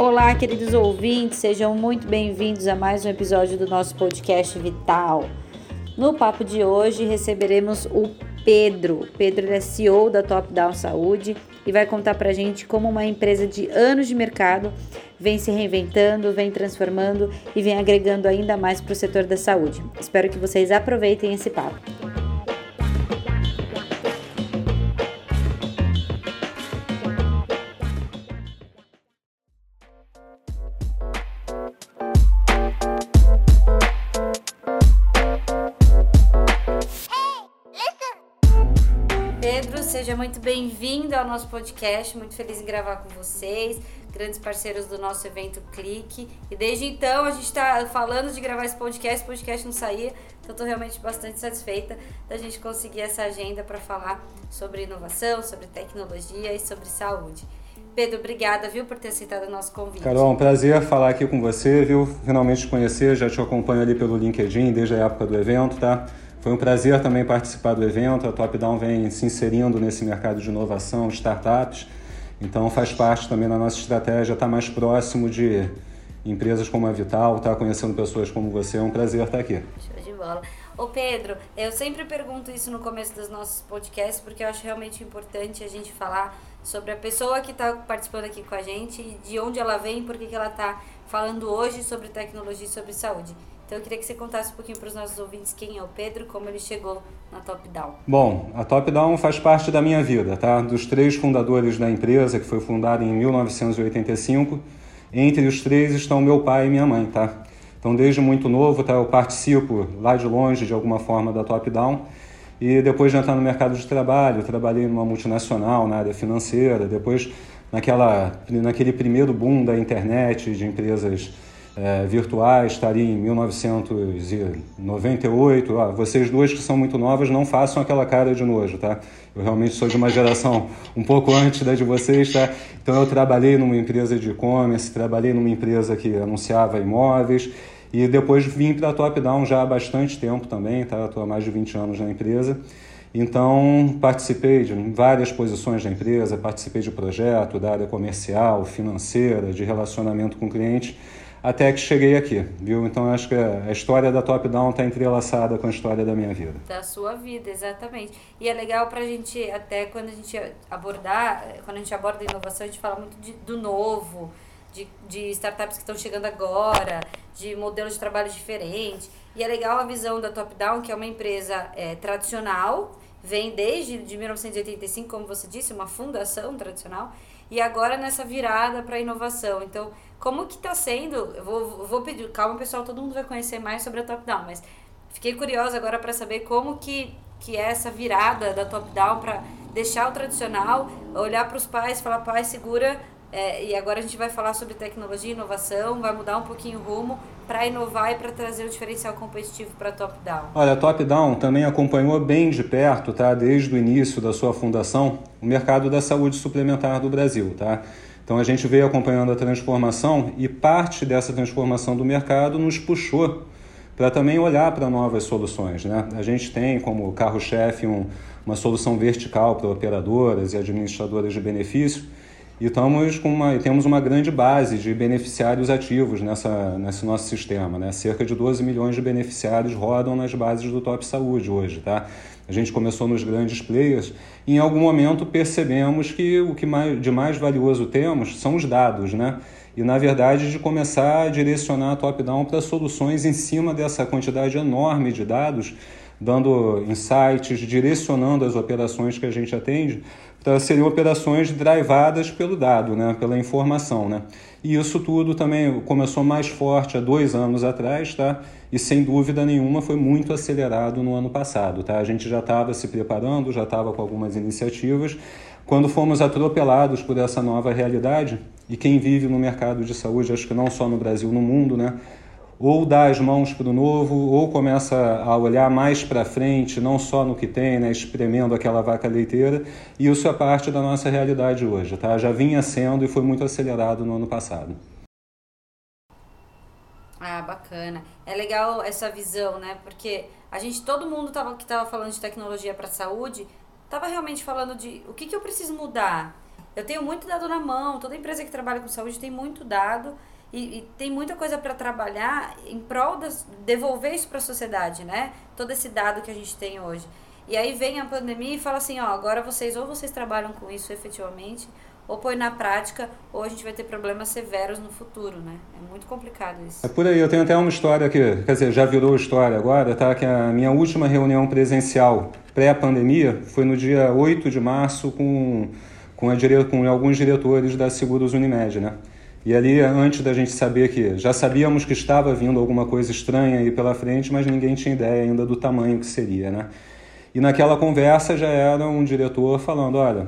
Olá, queridos ouvintes, sejam muito bem-vindos a mais um episódio do nosso podcast Vital. No papo de hoje receberemos o Pedro. Pedro é CEO da Top Down Saúde e vai contar pra gente como uma empresa de anos de mercado vem se reinventando, vem transformando e vem agregando ainda mais para o setor da saúde. Espero que vocês aproveitem esse papo. Muito bem-vindo ao nosso podcast. Muito feliz em gravar com vocês, grandes parceiros do nosso evento Clique. E desde então a gente está falando de gravar esse podcast, o podcast não saía, então estou realmente bastante satisfeita da gente conseguir essa agenda para falar sobre inovação, sobre tecnologia e sobre saúde. Pedro, obrigada, viu, por ter aceitado o nosso convite. Carol, um prazer falar aqui com você, viu? Finalmente te conhecer, já te acompanho ali pelo LinkedIn desde a época do evento, tá? Foi um prazer também participar do evento. A Top Down vem se inserindo nesse mercado de inovação, startups. Então faz parte também da nossa estratégia estar mais próximo de empresas como a Vital, estar conhecendo pessoas como você. É um prazer estar aqui. Show de bola. Ô Pedro, eu sempre pergunto isso no começo dos nossos podcasts porque eu acho realmente importante a gente falar sobre a pessoa que está participando aqui com a gente, de onde ela vem, por que ela está falando hoje sobre tecnologia e sobre saúde. Então eu queria que você contasse um pouquinho para os nossos ouvintes quem é o Pedro, como ele chegou na Top Down. Bom, a Top Down faz parte da minha vida, tá? Dos três fundadores da empresa, que foi fundada em 1985, entre os três estão meu pai e minha mãe, tá? Então desde muito novo, tá? Eu participo lá de longe de alguma forma da Top Down. E depois de entrar no mercado de trabalho, trabalhei numa multinacional na área financeira, depois naquela, naquele primeiro boom da internet, de empresas é, virtuais, estaria em 1998. Ah, vocês duas que são muito novas, não façam aquela cara de nojo, tá? Eu realmente sou de uma geração um pouco antes da de vocês, tá? Então eu trabalhei numa empresa de e-commerce, trabalhei numa empresa que anunciava imóveis e depois vim para a Top Down já há bastante tempo também, tá? Estou há mais de 20 anos na empresa. Então, participei de várias posições da empresa, participei de projeto da área comercial, financeira, de relacionamento com clientes até que cheguei aqui, viu? Então acho que a história da Top Down está entrelaçada com a história da minha vida. Da sua vida, exatamente. E é legal para a gente, até quando a gente abordar, quando a gente aborda inovação, a gente fala muito de, do novo, de, de startups que estão chegando agora, de modelos de trabalho diferentes. E é legal a visão da Top Down, que é uma empresa é, tradicional, vem desde de 1985, como você disse, uma fundação tradicional, e agora nessa virada para a inovação. Então, como que está sendo? Eu vou, vou pedir, calma pessoal, todo mundo vai conhecer mais sobre a Top Down, mas fiquei curiosa agora para saber como que, que é essa virada da Top Down para deixar o tradicional, olhar para os pais falar, pai, segura, é, e agora a gente vai falar sobre tecnologia e inovação, vai mudar um pouquinho o rumo para inovar e para trazer o diferencial competitivo para a Top Down. Olha, a Top Down também acompanhou bem de perto, tá, desde o início da sua fundação, o mercado da saúde suplementar do Brasil, tá? Então a gente veio acompanhando a transformação e parte dessa transformação do mercado nos puxou para também olhar para novas soluções. Né? A gente tem como carro-chefe um, uma solução vertical para operadoras e administradoras de benefício e estamos com uma, temos uma grande base de beneficiários ativos nessa, nesse nosso sistema. Né? Cerca de 12 milhões de beneficiários rodam nas bases do Top Saúde hoje. Tá? A gente começou nos grandes players e em algum momento percebemos que o que mais, de mais valioso temos são os dados, né? E na verdade de começar a direcionar a top-down para soluções em cima dessa quantidade enorme de dados, dando insights, direcionando as operações que a gente atende para serem operações drivadas pelo dado, né? pela informação. Né? E isso tudo também começou mais forte há dois anos atrás, tá? e sem dúvida nenhuma foi muito acelerado no ano passado. Tá? A gente já estava se preparando, já estava com algumas iniciativas, quando fomos atropelados por essa nova realidade, e quem vive no mercado de saúde, acho que não só no Brasil, no mundo, né? Ou dá as mãos para o novo, ou começa a olhar mais para frente, não só no que tem, né, espremendo aquela vaca leiteira, e isso é parte da nossa realidade hoje, tá? Já vinha sendo e foi muito acelerado no ano passado. Ah, bacana. É legal essa visão, né? Porque a gente, todo mundo tava, que estava falando de tecnologia para saúde, estava realmente falando de o que, que eu preciso mudar. eu tenho muito dado na mão, toda empresa que trabalha com saúde tem muito dado e, e tem muita coisa para trabalhar em prol de devolver isso para a sociedade, né? Todo esse dado que a gente tem hoje. E aí vem a pandemia e fala assim, ó, agora vocês ou vocês trabalham com isso efetivamente, ou põe na prática, ou a gente vai ter problemas severos no futuro, né? É muito complicado isso. É por aí, eu tenho até uma história que, quer dizer, já virou história agora, tá? Que a minha última reunião presencial pré-pandemia foi no dia 8 de março com, com, a com alguns diretores da Seguros Unimed, né? E ali, antes da gente saber que já sabíamos que estava vindo alguma coisa estranha aí pela frente, mas ninguém tinha ideia ainda do tamanho que seria, né? E naquela conversa já era um diretor falando, olha,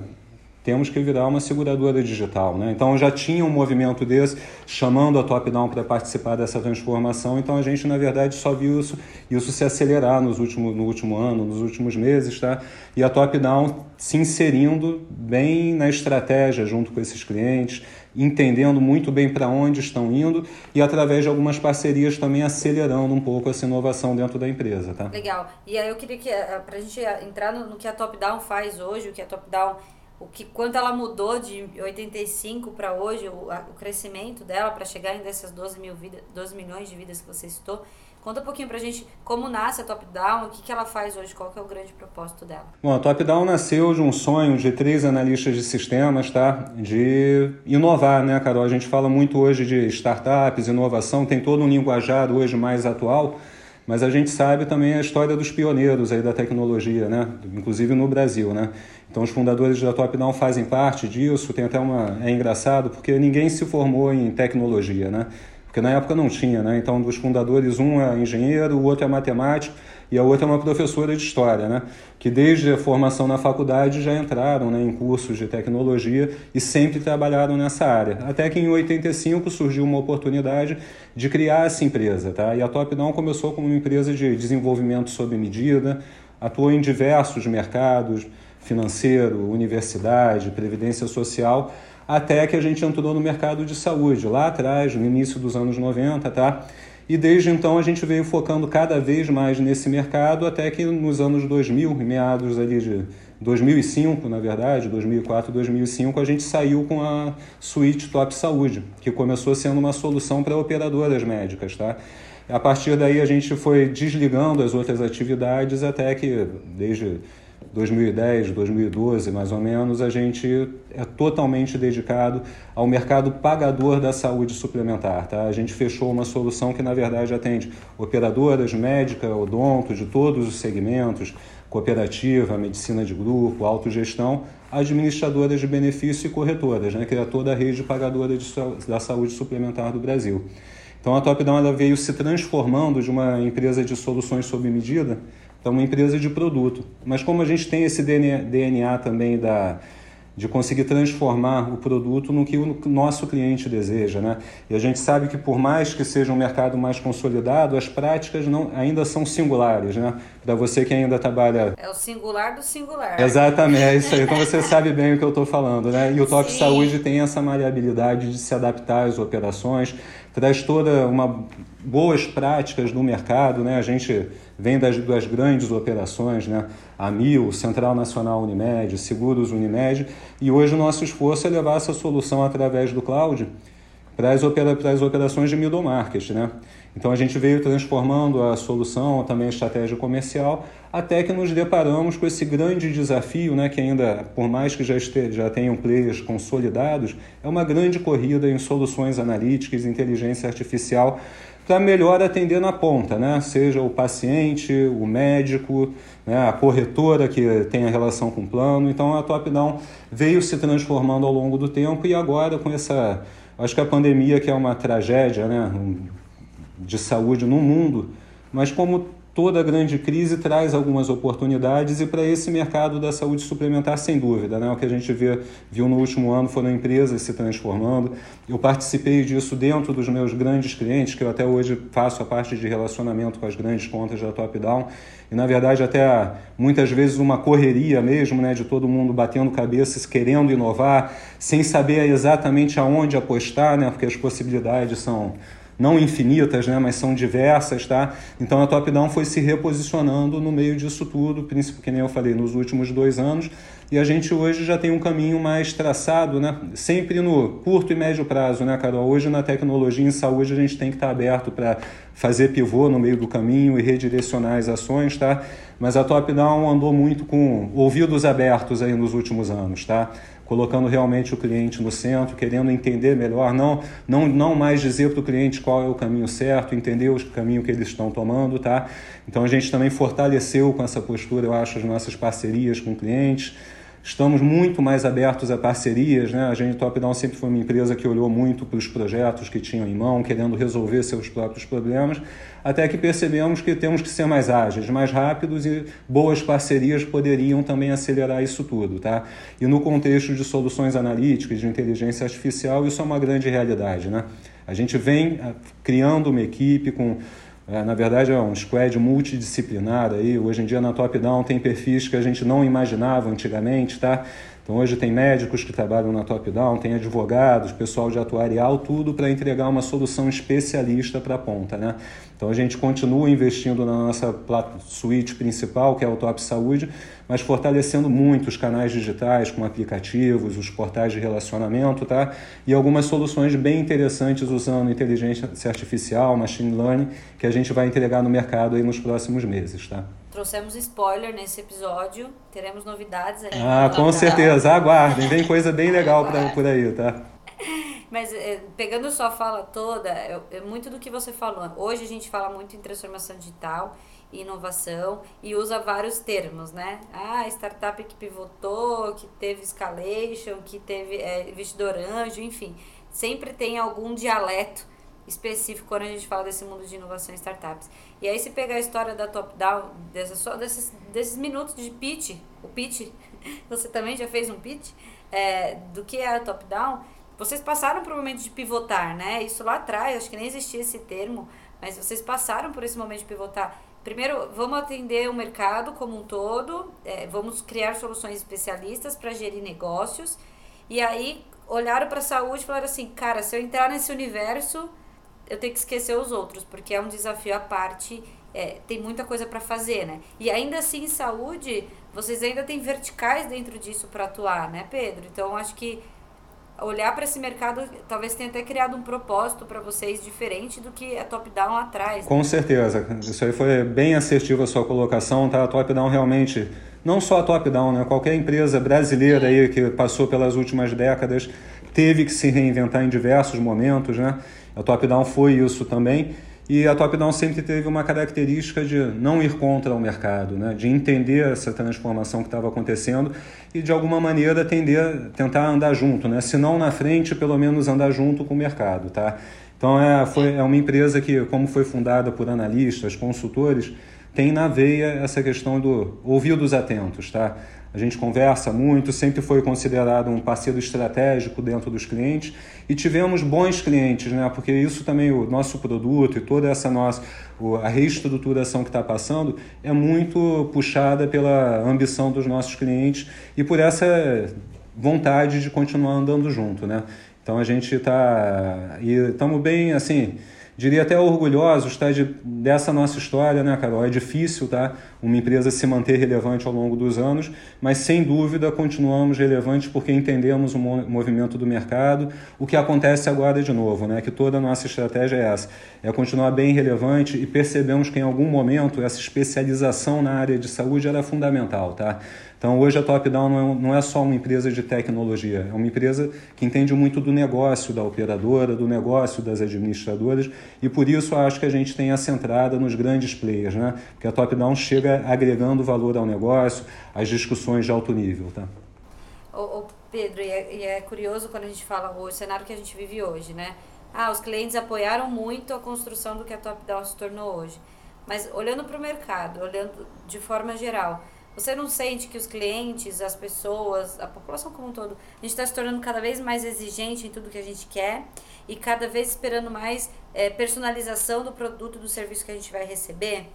temos que virar uma seguradora digital. Né? Então já tinha um movimento desse chamando a top-down para participar dessa transformação. Então a gente, na verdade, só viu isso, isso se acelerar nos últimos, no último ano, nos últimos meses. Tá? E a top-down se inserindo bem na estratégia junto com esses clientes, entendendo muito bem para onde estão indo e através de algumas parcerias também acelerando um pouco essa inovação dentro da empresa, tá? Legal. E aí eu queria que eh, para a gente entrar no, que a Top Down faz hoje, o que a Top Down o que quanto ela mudou de 85 para hoje, o, a, o crescimento dela para chegar em dessas 12, mil vida, 12 milhões de vidas que você citou. Conta um pouquinho pra gente como nasce a Top Down, o que, que ela faz hoje, qual que é o grande propósito dela. Bom, a Top Down nasceu de um sonho de três analistas de sistemas, tá? De inovar, né, Carol? A gente fala muito hoje de startups, inovação, tem todo um linguajar hoje mais atual, mas a gente sabe também a história dos pioneiros aí da tecnologia, né? Inclusive no Brasil, né? Então os fundadores da Top Down fazem parte disso, tem até uma é engraçado porque ninguém se formou em tecnologia, né? Porque na época não tinha, né? Então dos fundadores um é engenheiro, o outro é matemático e a outra é uma professora de história, né? Que desde a formação na faculdade já entraram né, em cursos de tecnologia e sempre trabalharam nessa área. Até que em 85 surgiu uma oportunidade de criar essa empresa, tá? E a Top Down começou como uma empresa de desenvolvimento sob medida, atuou em diversos mercados, financeiro, universidade, previdência social, até que a gente entrou no mercado de saúde, lá atrás, no início dos anos 90, tá? E desde então a gente veio focando cada vez mais nesse mercado, até que nos anos 2000, meados ali de 2005, na verdade, 2004, 2005, a gente saiu com a suíte Top Saúde, que começou sendo uma solução para operadoras médicas, tá? A partir daí a gente foi desligando as outras atividades até que, desde 2010, 2012, mais ou menos, a gente é totalmente dedicado ao mercado pagador da saúde suplementar. Tá? A gente fechou uma solução que, na verdade, atende operadoras, médica, odonto, de todos os segmentos, cooperativa, medicina de grupo, autogestão, administradoras de benefício e corretoras, né? que é toda a rede pagadora de, da saúde suplementar do Brasil. Então, a Top Down ela veio se transformando de uma empresa de soluções sob medida é uma empresa de produto. Mas como a gente tem esse DNA também da, de conseguir transformar o produto no que o nosso cliente deseja, né? E a gente sabe que por mais que seja um mercado mais consolidado, as práticas não, ainda são singulares, né? Para você que ainda trabalha... É o singular do singular. Exatamente, é isso aí. Então você sabe bem o que eu estou falando, né? E o Top Sim. Saúde tem essa maleabilidade de se adaptar às operações, traz toda uma boas práticas no mercado, né? A gente vem das, das grandes operações, né? a Mil, Central Nacional Unimed, Seguros Unimed, e hoje o nosso esforço é levar essa solução através do cloud para as, opera, para as operações de middle market. Né? Então a gente veio transformando a solução, também a estratégia comercial, até que nos deparamos com esse grande desafio, né, que ainda, por mais que já, este, já tenham players consolidados, é uma grande corrida em soluções analíticas, inteligência artificial, para melhor atender na ponta, né? seja o paciente, o médico, né? a corretora que tem a relação com o plano. Então a Top Down veio se transformando ao longo do tempo e agora com essa. Acho que a pandemia, que é uma tragédia né? de saúde no mundo, mas como toda grande crise traz algumas oportunidades e para esse mercado da saúde suplementar, sem dúvida. Né? O que a gente vê, viu no último ano foram empresas se transformando. Eu participei disso dentro dos meus grandes clientes, que eu até hoje faço a parte de relacionamento com as grandes contas da Top Down. E, na verdade, até muitas vezes uma correria mesmo, né, de todo mundo batendo cabeças, querendo inovar, sem saber exatamente aonde apostar, né, porque as possibilidades são não infinitas, né, mas são diversas, tá? Então a top-down foi se reposicionando no meio disso tudo, principalmente que nem eu falei, nos últimos dois anos, e a gente hoje já tem um caminho mais traçado, né? sempre no curto e médio prazo, né, Carol? Hoje na tecnologia em saúde a gente tem que estar aberto para fazer pivô no meio do caminho e redirecionar as ações, tá? Mas a Top Down andou muito com ouvidos abertos aí nos últimos anos, tá? Colocando realmente o cliente no centro, querendo entender melhor, não, não, não mais dizer para o cliente qual é o caminho certo, entender o caminho que eles estão tomando, tá? Então a gente também fortaleceu com essa postura, eu acho, as nossas parcerias com clientes. Estamos muito mais abertos a parcerias, né? A gente Top Down sempre foi uma empresa que olhou muito para os projetos que tinham em mão, querendo resolver seus próprios problemas, até que percebemos que temos que ser mais ágeis, mais rápidos e boas parcerias poderiam também acelerar isso tudo, tá? E no contexto de soluções analíticas, de inteligência artificial, isso é uma grande realidade, né? A gente vem ah, criando uma equipe com é, na verdade, é um squad multidisciplinar aí. Hoje em dia na Top Down tem perfis que a gente não imaginava antigamente, tá? Então hoje tem médicos que trabalham na Top Down, tem advogados, pessoal de atuarial, tudo para entregar uma solução especialista para a ponta, né? Então a gente continua investindo na nossa suíte principal, que é o Top Saúde, mas fortalecendo muito os canais digitais com aplicativos, os portais de relacionamento, tá? E algumas soluções bem interessantes usando inteligência artificial, machine learning, que a gente vai entregar no mercado aí nos próximos meses, tá? Trouxemos spoiler nesse episódio, teremos novidades aí. Ah, com certeza, aguardem, vem coisa bem legal pra, por aí, tá? Mas é, pegando sua fala toda, é, é, muito do que você falou. Hoje a gente fala muito em transformação digital inovação e usa vários termos, né? Ah, startup que pivotou, que teve escalation, que teve é, investidor anjo, enfim. Sempre tem algum dialeto específico quando a gente fala desse mundo de inovação e startups. E aí se pegar a história da top down, dessa, só desses, desses minutos de pitch, o pitch, você também já fez um pitch, é, do que é a top down, vocês passaram por um momento de pivotar, né? Isso lá atrás, acho que nem existia esse termo, mas vocês passaram por esse momento de pivotar. Primeiro, vamos atender o mercado como um todo, é, vamos criar soluções especialistas para gerir negócios. E aí, olharam para a saúde e falaram assim: cara, se eu entrar nesse universo, eu tenho que esquecer os outros, porque é um desafio à parte, é, tem muita coisa para fazer, né? E ainda assim, em saúde, vocês ainda têm verticais dentro disso para atuar, né, Pedro? Então, acho que olhar para esse mercado talvez tenha até criado um propósito para vocês diferente do que a top-down lá atrás. Com certeza. Isso aí foi bem assertivo a sua colocação, tá? A top-down realmente, não só a top-down, né? Qualquer empresa brasileira aí que passou pelas últimas décadas teve que se reinventar em diversos momentos, né? A top-down foi isso também. E a top-down sempre teve uma característica de não ir contra o mercado, né? de entender essa transformação que estava acontecendo e, de alguma maneira, tender, tentar andar junto. Né? Se não na frente, pelo menos andar junto com o mercado. Tá? Então, é, foi, é uma empresa que, como foi fundada por analistas, consultores, tem na veia essa questão do ouvidos atentos. Tá? A gente conversa muito, sempre foi considerado um parceiro estratégico dentro dos clientes e tivemos bons clientes, né? Porque isso também o nosso produto e toda essa nossa a reestruturação que está passando é muito puxada pela ambição dos nossos clientes e por essa vontade de continuar andando junto, né? Então a gente está e estamos bem assim diria até orgulhosos tá, de, dessa nossa história, né, Carol? É difícil tá, uma empresa se manter relevante ao longo dos anos, mas sem dúvida continuamos relevantes porque entendemos o movimento do mercado. O que acontece agora de novo, né, que toda a nossa estratégia é essa, é continuar bem relevante e percebemos que em algum momento essa especialização na área de saúde era fundamental. Tá? Então, hoje a Top Down não é, é só uma empresa de tecnologia, é uma empresa que entende muito do negócio da operadora, do negócio das administradoras, e por isso acho que a gente tem essa entrada nos grandes players, né? porque a Top Down chega agregando valor ao negócio, às discussões de alto nível. Tá? Ô, ô Pedro, e é, e é curioso quando a gente fala o cenário que a gente vive hoje, né? Ah, os clientes apoiaram muito a construção do que a Top Down se tornou hoje. Mas olhando para o mercado, olhando de forma geral, você não sente que os clientes, as pessoas, a população como um todo, a gente está se tornando cada vez mais exigente em tudo que a gente quer e cada vez esperando mais é, personalização do produto, do serviço que a gente vai receber?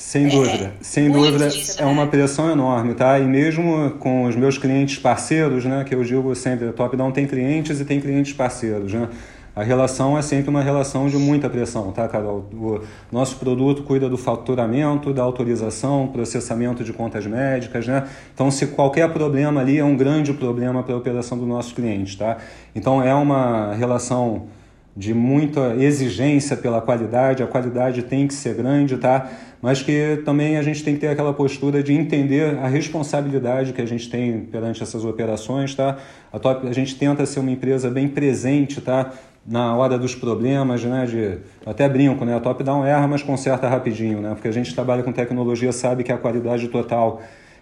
Sem é, dúvida, sem dúvida disso, é né? uma pressão enorme, tá? E mesmo com os meus clientes parceiros, né, que eu digo sempre, a Top Down tem clientes e tem clientes parceiros, né? A relação é sempre uma relação de muita pressão, tá, Carol? O nosso produto cuida do faturamento, da autorização, processamento de contas médicas, né? Então, se qualquer problema ali é um grande problema para a operação do nosso cliente, tá? Então, é uma relação de muita exigência pela qualidade, a qualidade tem que ser grande, tá? Mas que também a gente tem que ter aquela postura de entender a responsabilidade que a gente tem perante essas operações, tá? A, top, a gente tenta ser uma empresa bem presente, tá? Na hora dos problemas, né? De, até brinco, né? A top down erra, mas conserta rapidinho, né? Porque a gente trabalha com tecnologia, sabe que a qualidade total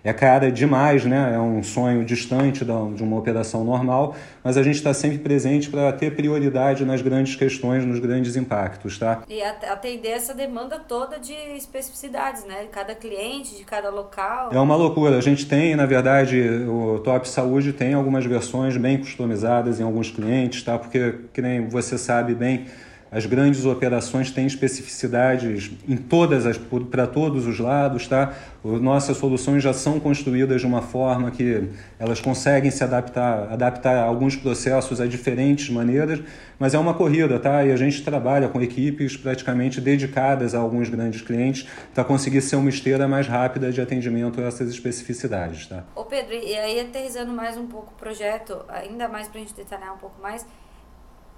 é cara demais, né? É um sonho distante de uma operação normal, mas a gente está sempre presente para ter prioridade nas grandes questões, nos grandes impactos, tá? E atender essa demanda toda de especificidades, né? De cada cliente, de cada local. É uma loucura. A gente tem, na verdade, o Top Saúde tem algumas versões bem customizadas em alguns clientes, tá? Porque, que nem você sabe bem, as grandes operações têm especificidades em todas as para todos os lados, tá? Nossas soluções já são construídas de uma forma que elas conseguem se adaptar, adaptar alguns processos a diferentes maneiras, mas é uma corrida, tá? E a gente trabalha com equipes praticamente dedicadas a alguns grandes clientes para conseguir ser uma esteira mais rápida de atendimento a essas especificidades, tá? Ô Pedro, e aí aterrizando mais um pouco o projeto, ainda mais para a gente detalhar um pouco mais,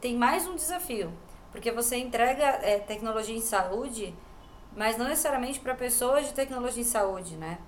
tem mais um desafio porque você entrega é, tecnologia em saúde, mas não necessariamente para pessoas de tecnologia em saúde, né?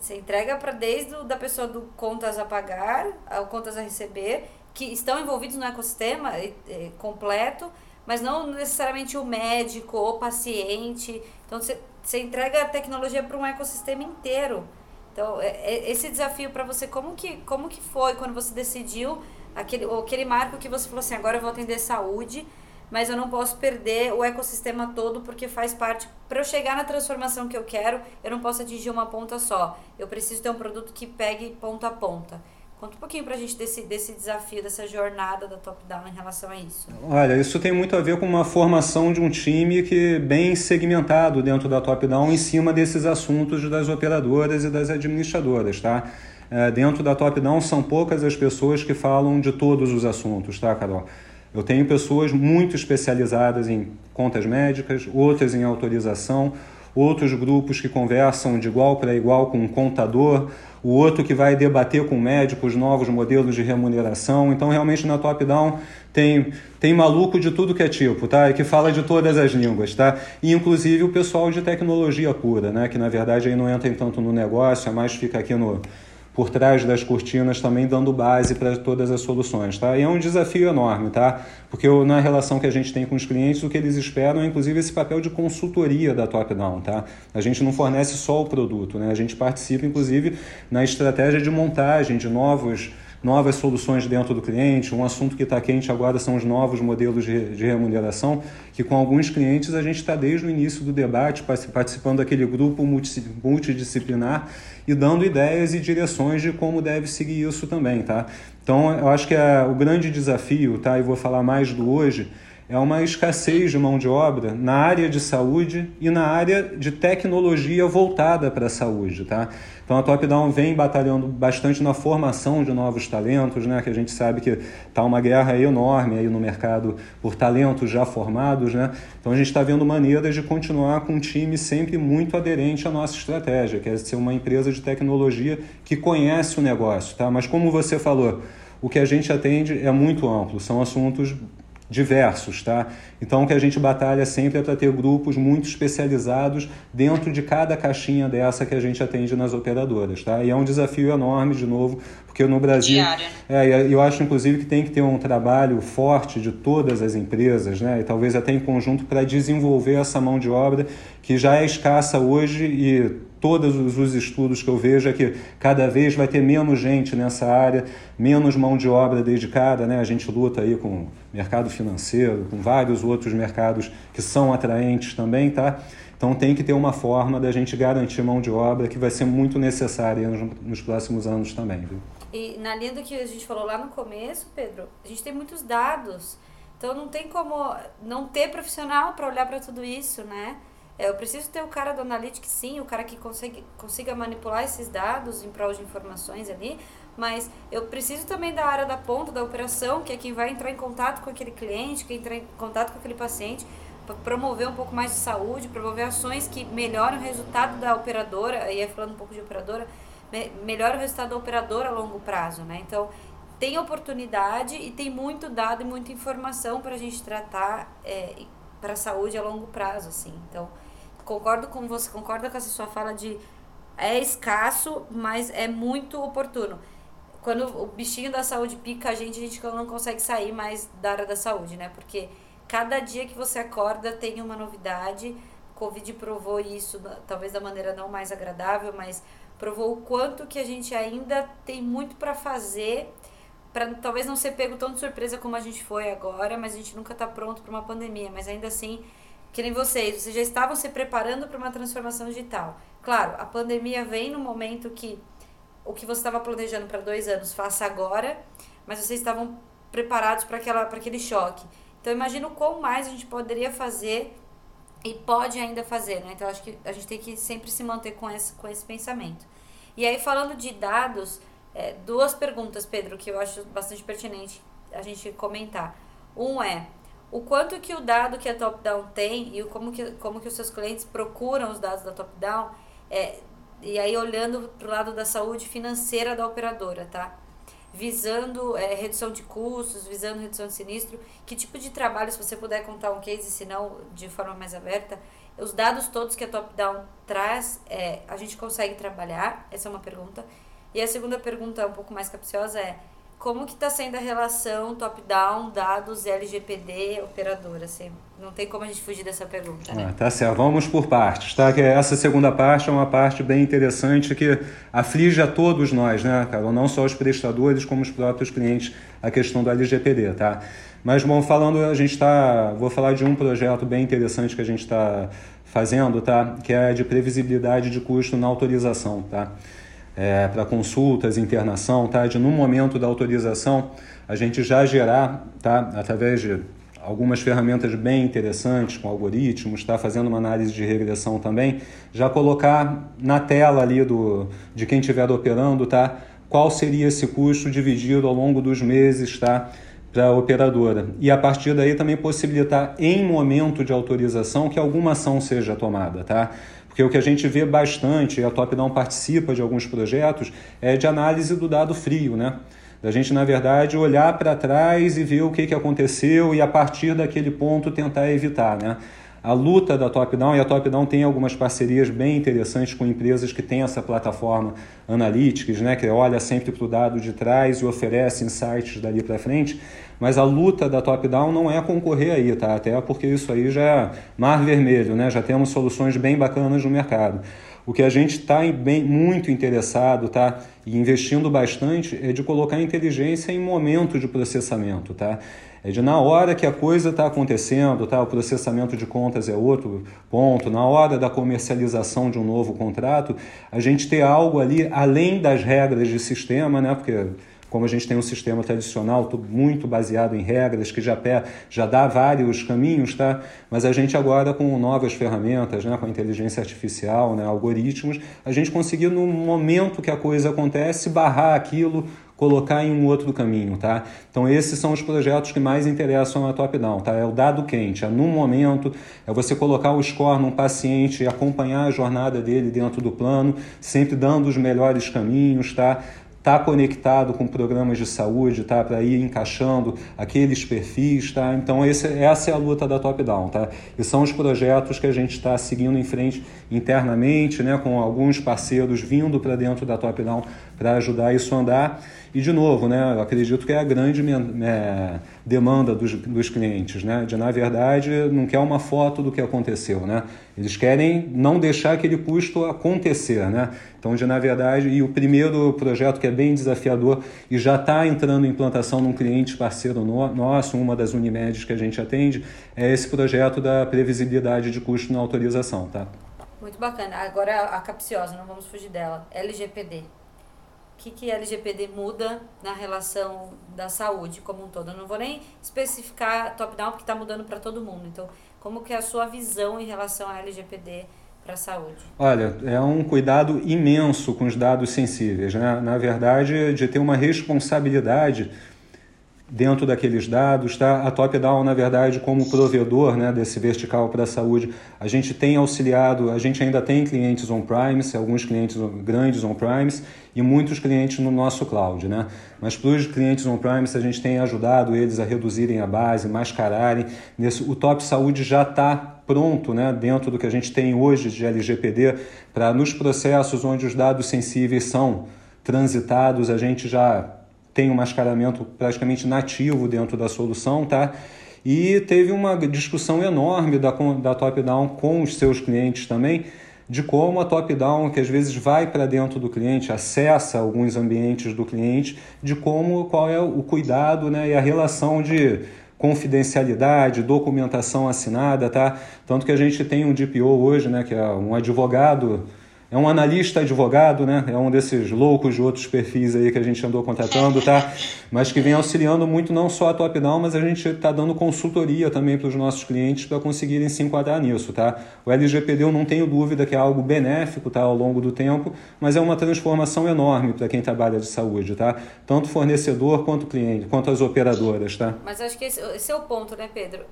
Você entrega para desde o, da pessoa do contas a pagar ao contas a receber, que estão envolvidos no ecossistema é, completo, mas não necessariamente o médico ou paciente. Então você, você entrega a tecnologia para um ecossistema inteiro. Então, é, é esse desafio para você, como que, como que foi quando você decidiu aquele, aquele marco que você falou assim, agora eu vou atender saúde, mas eu não posso perder o ecossistema todo porque faz parte. Para eu chegar na transformação que eu quero, eu não posso atingir uma ponta só. Eu preciso ter um produto que pegue ponta a ponta. Conta um pouquinho para a gente desse, desse desafio, dessa jornada da top-down em relação a isso. Olha, isso tem muito a ver com uma formação de um time que bem segmentado dentro da top-down em cima desses assuntos das operadoras e das administradoras, tá? É, dentro da top-down são poucas as pessoas que falam de todos os assuntos, tá, Carol? Eu tenho pessoas muito especializadas em contas médicas, outras em autorização, outros grupos que conversam de igual para igual com um contador, o outro que vai debater com médicos novos modelos de remuneração. Então, realmente, na top-down tem, tem maluco de tudo que é tipo, tá? E que fala de todas as línguas, tá? E, inclusive, o pessoal de tecnologia pura, né? Que, na verdade, aí não entra tanto no negócio, é mais fica aqui no por trás das cortinas também dando base para todas as soluções, tá? E é um desafio enorme, tá? Porque na relação que a gente tem com os clientes, o que eles esperam é inclusive esse papel de consultoria da top down, tá? A gente não fornece só o produto, né? A gente participa inclusive na estratégia de montagem de novos novas soluções dentro do cliente. Um assunto que está quente agora são os novos modelos de, de remuneração, que com alguns clientes a gente está desde o início do debate participando daquele grupo multidisciplinar e dando ideias e direções de como deve seguir isso também, tá? Então, eu acho que é o grande desafio, tá? E vou falar mais do hoje, é uma escassez de mão de obra na área de saúde e na área de tecnologia voltada para a saúde, tá? Então a Top Down vem batalhando bastante na formação de novos talentos, né? Que a gente sabe que está uma guerra enorme aí no mercado por talentos já formados, né? Então a gente está vendo maneiras de continuar com um time sempre muito aderente à nossa estratégia, que é ser uma empresa de tecnologia que conhece o negócio, tá? Mas como você falou, o que a gente atende é muito amplo, são assuntos diversos, tá? Então o que a gente batalha sempre é para ter grupos muito especializados dentro de cada caixinha dessa que a gente atende nas operadoras, tá? E é um desafio enorme, de novo, porque no Brasil, é, eu acho inclusive que tem que ter um trabalho forte de todas as empresas, né? E talvez até em conjunto para desenvolver essa mão de obra que já é escassa hoje e todos os estudos que eu vejo é que cada vez vai ter menos gente nessa área, menos mão de obra dedicada, né? A gente luta aí com mercado financeiro, com vários outros mercados que são atraentes também, tá? Então tem que ter uma forma da gente garantir mão de obra que vai ser muito necessária nos próximos anos também. Viu? E na linha do que a gente falou lá no começo, Pedro, a gente tem muitos dados. Então não tem como não ter profissional para olhar para tudo isso, né? É, eu preciso ter o cara do Analytics, sim, o cara que consegue, consiga manipular esses dados em prol de informações ali, mas eu preciso também da área da ponta, da operação, que é quem vai entrar em contato com aquele cliente, que entrar em contato com aquele paciente, para promover um pouco mais de saúde, promover ações que melhorem o resultado da operadora, aí falando um pouco de operadora, me, melhora o resultado da operadora a longo prazo, né? Então, tem oportunidade e tem muito dado e muita informação para a gente tratar é, para a saúde a longo prazo, assim. Então, concordo com você, concordo com essa sua fala de é escasso, mas é muito oportuno quando o bichinho da saúde pica a gente, a gente não consegue sair mais da área da saúde, né? Porque cada dia que você acorda tem uma novidade. Covid provou isso, talvez da maneira não mais agradável, mas provou o quanto que a gente ainda tem muito para fazer para talvez não ser pego tão de surpresa como a gente foi agora, mas a gente nunca está pronto para uma pandemia, mas ainda assim, que nem vocês, vocês já estavam se preparando para uma transformação digital. Claro, a pandemia vem no momento que o que você estava planejando para dois anos, faça agora, mas vocês estavam preparados para aquele choque. Então, imagina o quão mais a gente poderia fazer e pode ainda fazer, né? Então, acho que a gente tem que sempre se manter com esse, com esse pensamento. E aí, falando de dados, é, duas perguntas, Pedro, que eu acho bastante pertinente a gente comentar. Um é, o quanto que o dado que a top-down tem e como que, como que os seus clientes procuram os dados da top-down é, e aí olhando para o lado da saúde financeira da operadora, tá? Visando é, redução de custos, visando redução de sinistro, que tipo de trabalho, se você puder contar um case, se não de forma mais aberta, os dados todos que a Top Down traz, é, a gente consegue trabalhar? Essa é uma pergunta. E a segunda pergunta, um pouco mais capciosa, é como que está sendo a relação top-down, dados, LGPD, operadora? Assim, não tem como a gente fugir dessa pergunta, né? Ah, tá certo. Vamos por partes, tá? Que essa segunda parte é uma parte bem interessante que aflige a todos nós, né, Carol? Não só os prestadores, como os próprios clientes, a questão do LGPD, tá? Mas, bom, falando, a gente está... Vou falar de um projeto bem interessante que a gente está fazendo, tá? Que é de previsibilidade de custo na autorização, tá? É, para consultas, internação, tá? De no momento da autorização a gente já gerar, tá? Através de algumas ferramentas bem interessantes com algoritmos, está fazendo uma análise de regressão também, já colocar na tela ali do de quem estiver operando, tá? Qual seria esse custo dividido ao longo dos meses, tá? Para a operadora. E a partir daí também possibilitar, em momento de autorização, que alguma ação seja tomada, tá? Porque o que a gente vê bastante, e a Top Down participa de alguns projetos, é de análise do dado frio, né? Da gente, na verdade, olhar para trás e ver o que, que aconteceu e a partir daquele ponto tentar evitar, né? A luta da Top Down, e a Top Down tem algumas parcerias bem interessantes com empresas que têm essa plataforma Analytics, né, que olha sempre para o dado de trás e oferece insights dali para frente. Mas a luta da top-down não é concorrer aí, tá? Até porque isso aí já é mar vermelho, né? Já temos soluções bem bacanas no mercado. O que a gente está muito interessado, tá? E investindo bastante é de colocar inteligência em momento de processamento, tá? É de na hora que a coisa está acontecendo, tá? O processamento de contas é outro ponto. Na hora da comercialização de um novo contrato, a gente ter algo ali além das regras de sistema, né? Porque como a gente tem um sistema tradicional, tudo muito baseado em regras, que já, pé, já dá vários caminhos, tá? mas a gente agora com novas ferramentas, né, com a inteligência artificial, né, algoritmos, a gente conseguiu no momento que a coisa acontece, barrar aquilo, colocar em um outro caminho, tá? Então esses são os projetos que mais interessam a top-down, tá? É o dado quente, é no momento, é você colocar o score num paciente e acompanhar a jornada dele dentro do plano, sempre dando os melhores caminhos, tá? Está conectado com programas de saúde, tá? Para ir encaixando aqueles perfis, tá? Então esse, essa é a luta da top down, tá? E são os projetos que a gente está seguindo em frente internamente, né? Com alguns parceiros vindo para dentro da top down para ajudar isso a andar. E, de novo, né, eu acredito que é a grande é, demanda dos, dos clientes, né, de, na verdade, não quer uma foto do que aconteceu. Né? Eles querem não deixar aquele custo acontecer. Né? Então, de, na verdade, e o primeiro projeto que é bem desafiador e já está entrando em implantação num cliente parceiro no, nosso, uma das Unimedes que a gente atende, é esse projeto da previsibilidade de custo na autorização. Tá? Muito bacana. Agora a capciosa, não vamos fugir dela. LGPD que, que LGPD muda na relação da saúde como um todo. Eu não vou nem especificar top-down porque está mudando para todo mundo. Então, como que é a sua visão em relação à LGPD para a saúde? Olha, é um cuidado imenso com os dados sensíveis. Né? Na verdade, de ter uma responsabilidade dentro daqueles dados, tá? A Top Down, na verdade, como provedor, né, desse vertical para a saúde, a gente tem auxiliado, a gente ainda tem clientes on-premise, alguns clientes grandes on-premise e muitos clientes no nosso cloud, né? Mas para os clientes on-premise, a gente tem ajudado eles a reduzirem a base, mascararem. Nesse, o Top Saúde já está pronto, né, dentro do que a gente tem hoje de LGPD, para nos processos onde os dados sensíveis são transitados, a gente já tem um mascaramento praticamente nativo dentro da solução, tá? E teve uma discussão enorme da, da top-down com os seus clientes também, de como a top-down, que às vezes vai para dentro do cliente, acessa alguns ambientes do cliente, de como qual é o cuidado né, e a relação de confidencialidade, documentação assinada, tá? Tanto que a gente tem um DPO hoje, né, que é um advogado é um analista advogado, né? É um desses loucos de outros perfis aí que a gente andou contratando, tá? Mas que vem auxiliando muito não só a top down, mas a gente está dando consultoria também para os nossos clientes para conseguirem se enquadrar nisso, tá? O LGPD eu não tenho dúvida que é algo benéfico, tá? Ao longo do tempo, mas é uma transformação enorme para quem trabalha de saúde, tá? Tanto fornecedor quanto cliente, quanto as operadoras, tá? Mas acho que esse, esse é o ponto, né, Pedro?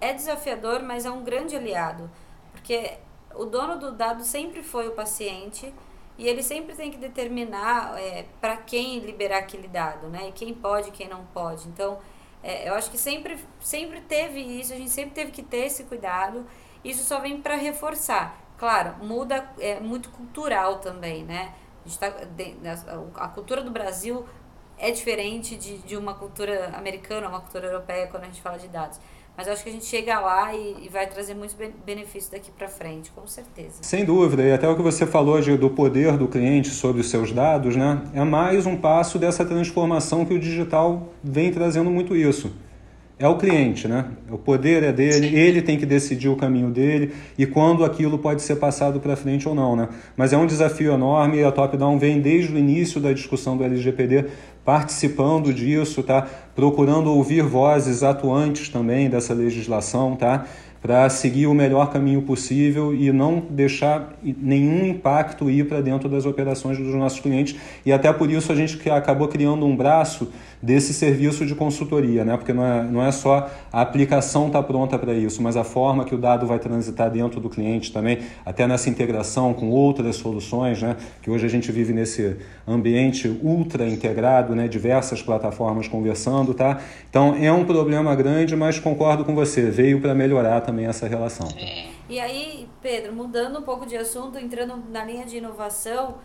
É desafiador, mas é um grande aliado, porque o dono do dado sempre foi o paciente e ele sempre tem que determinar é, para quem liberar aquele dado, né? E quem pode quem não pode. Então, é, eu acho que sempre, sempre teve isso, a gente sempre teve que ter esse cuidado. Isso só vem para reforçar. Claro, muda, é muito cultural também, né? A, tá, a cultura do Brasil é diferente de, de uma cultura americana, uma cultura europeia quando a gente fala de dados. Mas acho que a gente chega lá e, e vai trazer muitos benefícios daqui para frente, com certeza. Sem dúvida, e até o que você falou de, do poder do cliente sobre os seus dados, né? É mais um passo dessa transformação que o digital vem trazendo muito isso é o cliente, né? O poder é dele, ele tem que decidir o caminho dele e quando aquilo pode ser passado para frente ou não, né? Mas é um desafio enorme e a Top Down vem desde o início da discussão do LGPD participando disso, tá? Procurando ouvir vozes atuantes também dessa legislação, tá? para seguir o melhor caminho possível e não deixar nenhum impacto ir para dentro das operações dos nossos clientes. E até por isso a gente acabou criando um braço desse serviço de consultoria, né? porque não é, não é só a aplicação está pronta para isso, mas a forma que o dado vai transitar dentro do cliente também, até nessa integração com outras soluções, né? que hoje a gente vive nesse ambiente ultra integrado, né? diversas plataformas conversando. Tá? Então é um problema grande, mas concordo com você, veio para melhorar também essa relação. É. E aí, Pedro, mudando um pouco de assunto, entrando na linha de inovação,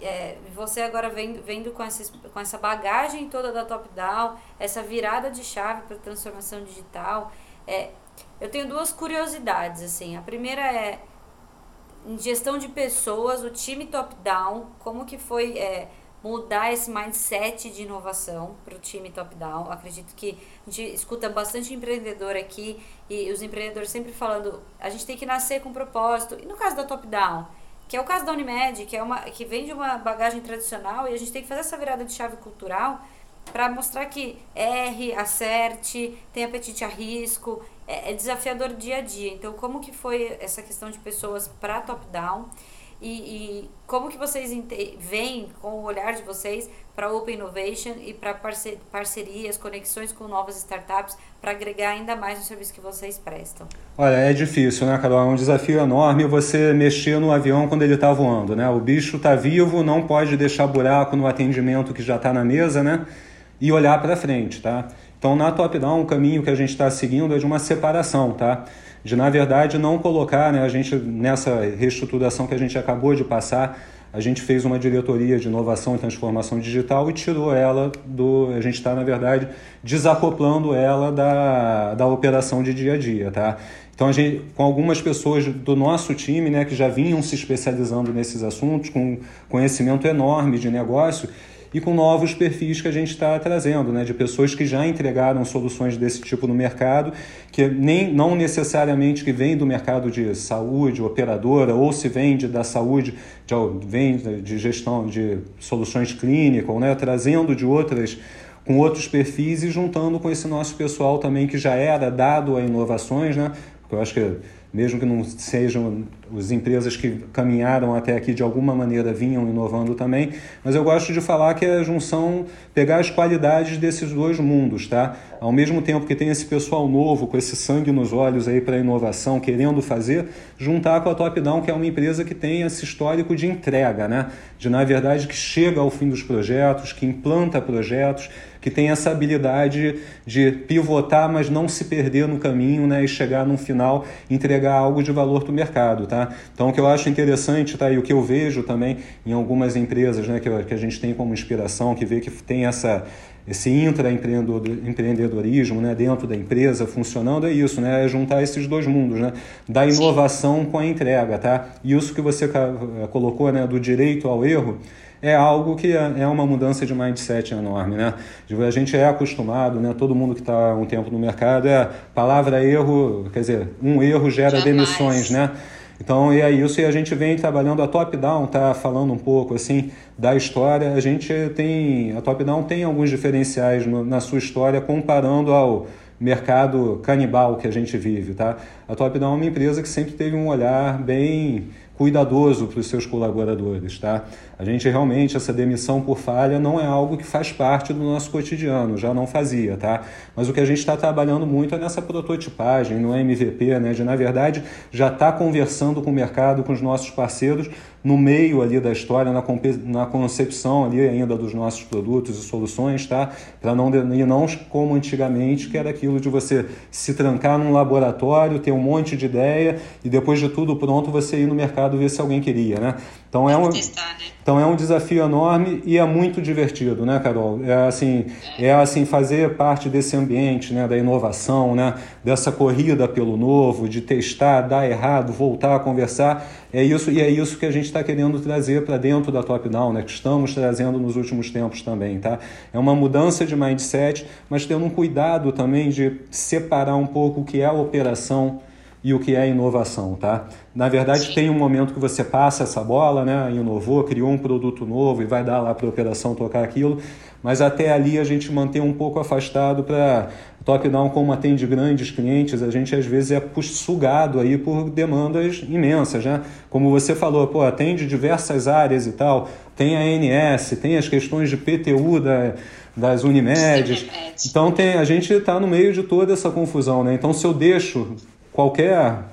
é, você agora vendo, vendo com, essa, com essa bagagem toda da top-down, essa virada de chave para transformação digital, é, eu tenho duas curiosidades. assim A primeira é em gestão de pessoas, o time top-down, como que foi é, mudar esse mindset de inovação para o time top-down. Acredito que a gente escuta bastante empreendedor aqui e os empreendedores sempre falando a gente tem que nascer com propósito. E no caso da top-down, que é o caso da Unimed, que, é uma, que vem de uma bagagem tradicional e a gente tem que fazer essa virada de chave cultural para mostrar que erre, acerte, tem apetite a risco, é, é, desafiador dia a dia. Então, como que foi essa questão de pessoas para top-down e, e, como que vocês veem com o olhar de vocês para Open Innovation e para parcerias, conexões com novas startups para agregar ainda mais no serviço que vocês prestam? Olha, é difícil, né, Carol? É um desafio enorme você mexer no avião quando ele está voando, né? O bicho está vivo, não pode deixar buraco no atendimento que já está na mesa, né? E olhar para frente, tá? Então, na top-down, o caminho que a gente está seguindo é de uma separação, tá? De, na verdade, não colocar, né? A gente, nessa reestruturação que a gente acabou de passar, a gente fez uma diretoria de inovação e transformação digital e tirou ela do. A gente está, na verdade, desacoplando ela da, da operação de dia a dia, tá? Então, a gente, com algumas pessoas do nosso time, né, que já vinham se especializando nesses assuntos, com conhecimento enorme de negócio, e com novos perfis que a gente está trazendo, né, de pessoas que já entregaram soluções desse tipo no mercado, que nem não necessariamente que vem do mercado de saúde, operadora, ou se vende da saúde, de, vem de gestão de soluções clínicas, né, trazendo de outras com outros perfis e juntando com esse nosso pessoal também que já era dado a inovações, né? Porque eu acho que mesmo que não sejam as empresas que caminharam até aqui de alguma maneira vinham inovando também, mas eu gosto de falar que é a junção, pegar as qualidades desses dois mundos, tá? Ao mesmo tempo que tem esse pessoal novo, com esse sangue nos olhos aí para inovação, querendo fazer, juntar com a Top Down, que é uma empresa que tem esse histórico de entrega, né? De, na verdade, que chega ao fim dos projetos, que implanta projetos, que tem essa habilidade de pivotar, mas não se perder no caminho, né? E chegar no final, entregar algo de valor para o mercado, tá? Então, o que eu acho interessante, tá? E o que eu vejo também em algumas empresas, né? Que, que a gente tem como inspiração, que vê que tem essa esse intraempreendedorismo né, dentro da empresa funcionando é isso, né, é juntar esses dois mundos, né, da inovação com a entrega, tá? E isso que você colocou, né, do direito ao erro, é algo que é, é uma mudança de mindset enorme, né? A gente é acostumado, né? Todo mundo que está um tempo no mercado é palavra erro, quer dizer, um erro gera Jamais. demissões, né? Então, é isso, e a gente vem trabalhando a top-down, tá falando um pouco assim da história. A gente tem, a top-down tem alguns diferenciais no, na sua história comparando ao mercado canibal que a gente vive, tá? A top-down é uma empresa que sempre teve um olhar bem cuidadoso para os seus colaboradores, tá? A gente realmente, essa demissão por falha não é algo que faz parte do nosso cotidiano, já não fazia, tá? Mas o que a gente está trabalhando muito é nessa prototipagem, no MVP, né? De, na verdade, já estar tá conversando com o mercado, com os nossos parceiros, no meio ali da história, na, na concepção ali ainda dos nossos produtos e soluções, tá? Para não, e não como antigamente, que era aquilo de você se trancar num laboratório, ter um monte de ideia e depois de tudo pronto você ir no mercado ver se alguém queria, né? Então é um, testar, né? então é um desafio enorme e é muito divertido, né, Carol? É assim, é assim fazer parte desse ambiente, né, da inovação, né, dessa corrida pelo novo, de testar, dar errado, voltar a conversar. É isso e é isso que a gente está querendo trazer para dentro da top down, né, que estamos trazendo nos últimos tempos também, tá? É uma mudança de mindset, mas tendo um cuidado também de separar um pouco o que é a operação e o que é inovação, tá? Na verdade, tem um momento que você passa essa bola, né? Inovou, criou um produto novo e vai dar lá para a operação tocar aquilo, mas até ali a gente mantém um pouco afastado para top-down, como atende grandes clientes, a gente às vezes é sugado aí por demandas imensas, né? Como você falou, pô, atende diversas áreas e tal, tem a ANS, tem as questões de PTU da das Unimedes. Então tem, a gente está no meio de toda essa confusão, né? Então se eu deixo qualquer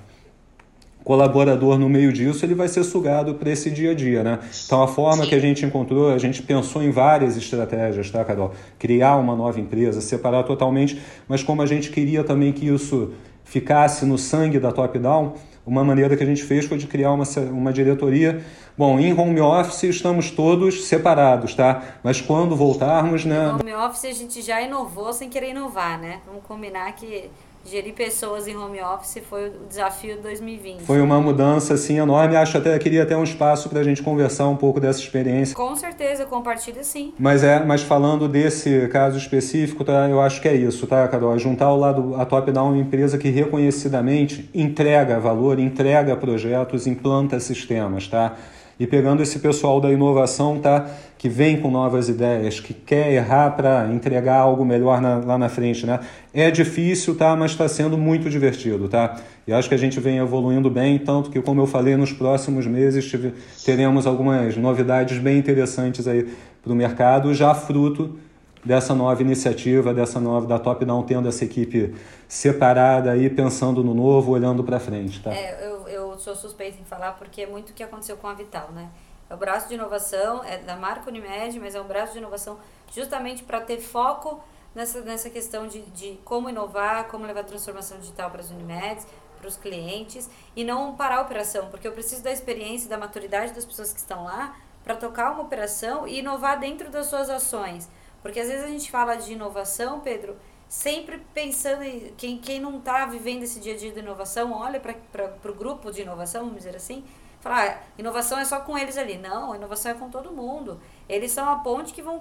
colaborador no meio disso, ele vai ser sugado para esse dia a dia, né? Então a forma que a gente encontrou, a gente pensou em várias estratégias, tá, Carol? Criar uma nova empresa, separar totalmente, mas como a gente queria também que isso ficasse no sangue da top-down, uma maneira que a gente fez foi de criar uma, uma diretoria. Bom, em home office estamos todos separados, tá? Mas quando voltarmos, né? No home office a gente já inovou sem querer inovar, né? Vamos combinar que gerir pessoas em home office foi o desafio de 2020. Foi uma mudança assim enorme. Acho até queria ter um espaço para a gente conversar um pouco dessa experiência. Com certeza, compartilha sim. Mas é, mas falando desse caso específico, tá? Eu acho que é isso, tá, Carol? É juntar ao lado a Top Down uma empresa que reconhecidamente entrega valor, entrega projetos, implanta sistemas, tá? E pegando esse pessoal da inovação, tá? Que vem com novas ideias, que quer errar para entregar algo melhor na, lá na frente, né? É difícil, tá? Mas está sendo muito divertido, tá? E acho que a gente vem evoluindo bem, tanto que, como eu falei, nos próximos meses tive, teremos algumas novidades bem interessantes aí para o mercado, já fruto dessa nova iniciativa, dessa nova da Top Down tendo essa equipe separada aí, pensando no novo, olhando para frente, tá? É, eu, eu sou suspeita em falar porque é muito o que aconteceu com a Vital, né? É o braço de inovação, é da marca Unimed, mas é um braço de inovação justamente para ter foco nessa, nessa questão de, de como inovar, como levar a transformação digital para as Unimeds, para os clientes e não parar a operação, porque eu preciso da experiência, da maturidade das pessoas que estão lá para tocar uma operação e inovar dentro das suas ações. Porque às vezes a gente fala de inovação, Pedro, sempre pensando em quem, quem não está vivendo esse dia a dia de inovação, olha para o grupo de inovação, vamos dizer assim, Falar, ah, inovação é só com eles ali. Não, inovação é com todo mundo. Eles são a ponte que vão,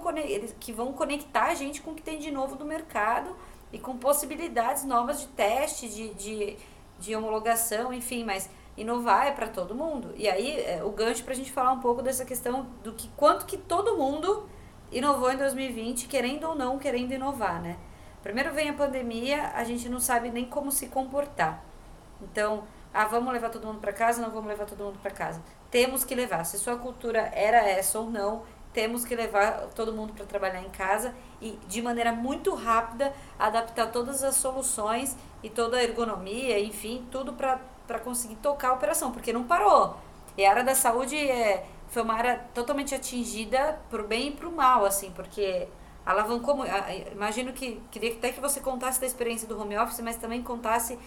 que vão conectar a gente com o que tem de novo do mercado e com possibilidades novas de teste, de, de, de homologação, enfim, mas inovar é para todo mundo. E aí, é, o gancho para a gente falar um pouco dessa questão do que quanto que todo mundo inovou em 2020, querendo ou não querendo inovar, né? Primeiro vem a pandemia, a gente não sabe nem como se comportar. Então, ah, vamos levar todo mundo para casa, não vamos levar todo mundo para casa. Temos que levar. Se sua cultura era essa ou não, temos que levar todo mundo para trabalhar em casa e de maneira muito rápida adaptar todas as soluções e toda a ergonomia, enfim, tudo para conseguir tocar a operação, porque não parou. E a área da saúde é, foi uma área totalmente atingida pro bem e pro mal, assim, porque alavancou. Imagino que queria até que você contasse da experiência do home office, mas também contasse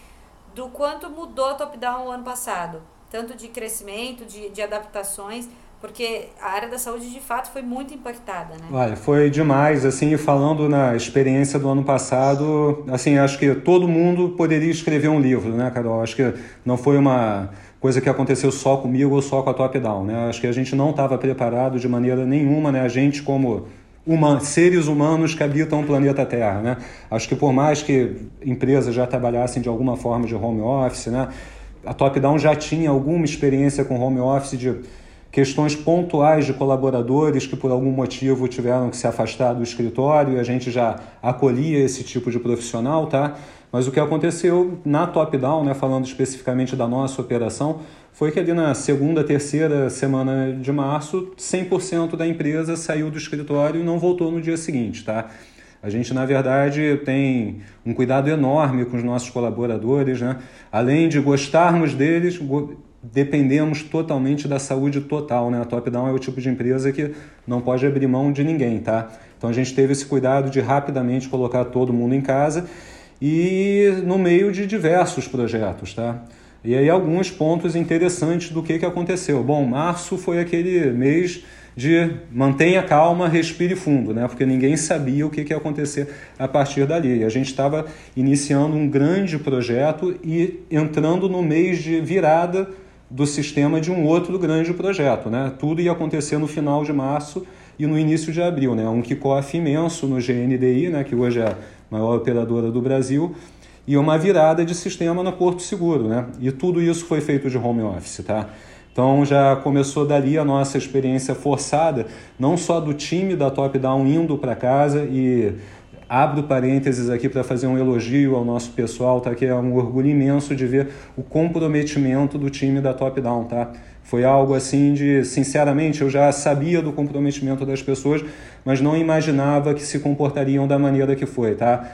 do quanto mudou top-down o ano passado, tanto de crescimento, de, de adaptações, porque a área da saúde de fato foi muito impactada, né? Olha, foi demais, assim, falando na experiência do ano passado, assim, acho que todo mundo poderia escrever um livro, né, Carol? Acho que não foi uma coisa que aconteceu só comigo ou só com a Top Down, né? Acho que a gente não estava preparado de maneira nenhuma, né? A gente como seres humanos que habitam o planeta Terra, né? Acho que por mais que empresas já trabalhassem de alguma forma de home office, né? A Top Down já tinha alguma experiência com home office de questões pontuais de colaboradores que por algum motivo tiveram que se afastar do escritório e a gente já acolhia esse tipo de profissional, tá? Mas o que aconteceu na top-down, né, falando especificamente da nossa operação, foi que ali na segunda, terceira semana de março, 100% da empresa saiu do escritório e não voltou no dia seguinte, tá? A gente, na verdade, tem um cuidado enorme com os nossos colaboradores, né? Além de gostarmos deles, dependemos totalmente da saúde total, né? A Top Down é o tipo de empresa que não pode abrir mão de ninguém, tá? Então a gente teve esse cuidado de rapidamente colocar todo mundo em casa e no meio de diversos projetos, tá? E aí alguns pontos interessantes do que, que aconteceu. Bom, março foi aquele mês de mantenha calma, respire fundo, né? Porque ninguém sabia o que, que ia acontecer a partir dali. A gente estava iniciando um grande projeto e entrando no mês de virada do sistema de um outro grande projeto, né? Tudo ia acontecer no final de março e no início de abril, né? Um kickoff imenso no GNDI, né? Que hoje é maior operadora do Brasil, e uma virada de sistema no Porto Seguro, né? E tudo isso foi feito de home office, tá? Então já começou dali a nossa experiência forçada, não só do time da Top Down indo para casa e abro parênteses aqui para fazer um elogio ao nosso pessoal, tá? Que é um orgulho imenso de ver o comprometimento do time da Top Down, tá? Foi algo assim de, sinceramente, eu já sabia do comprometimento das pessoas, mas não imaginava que se comportariam da maneira que foi, tá?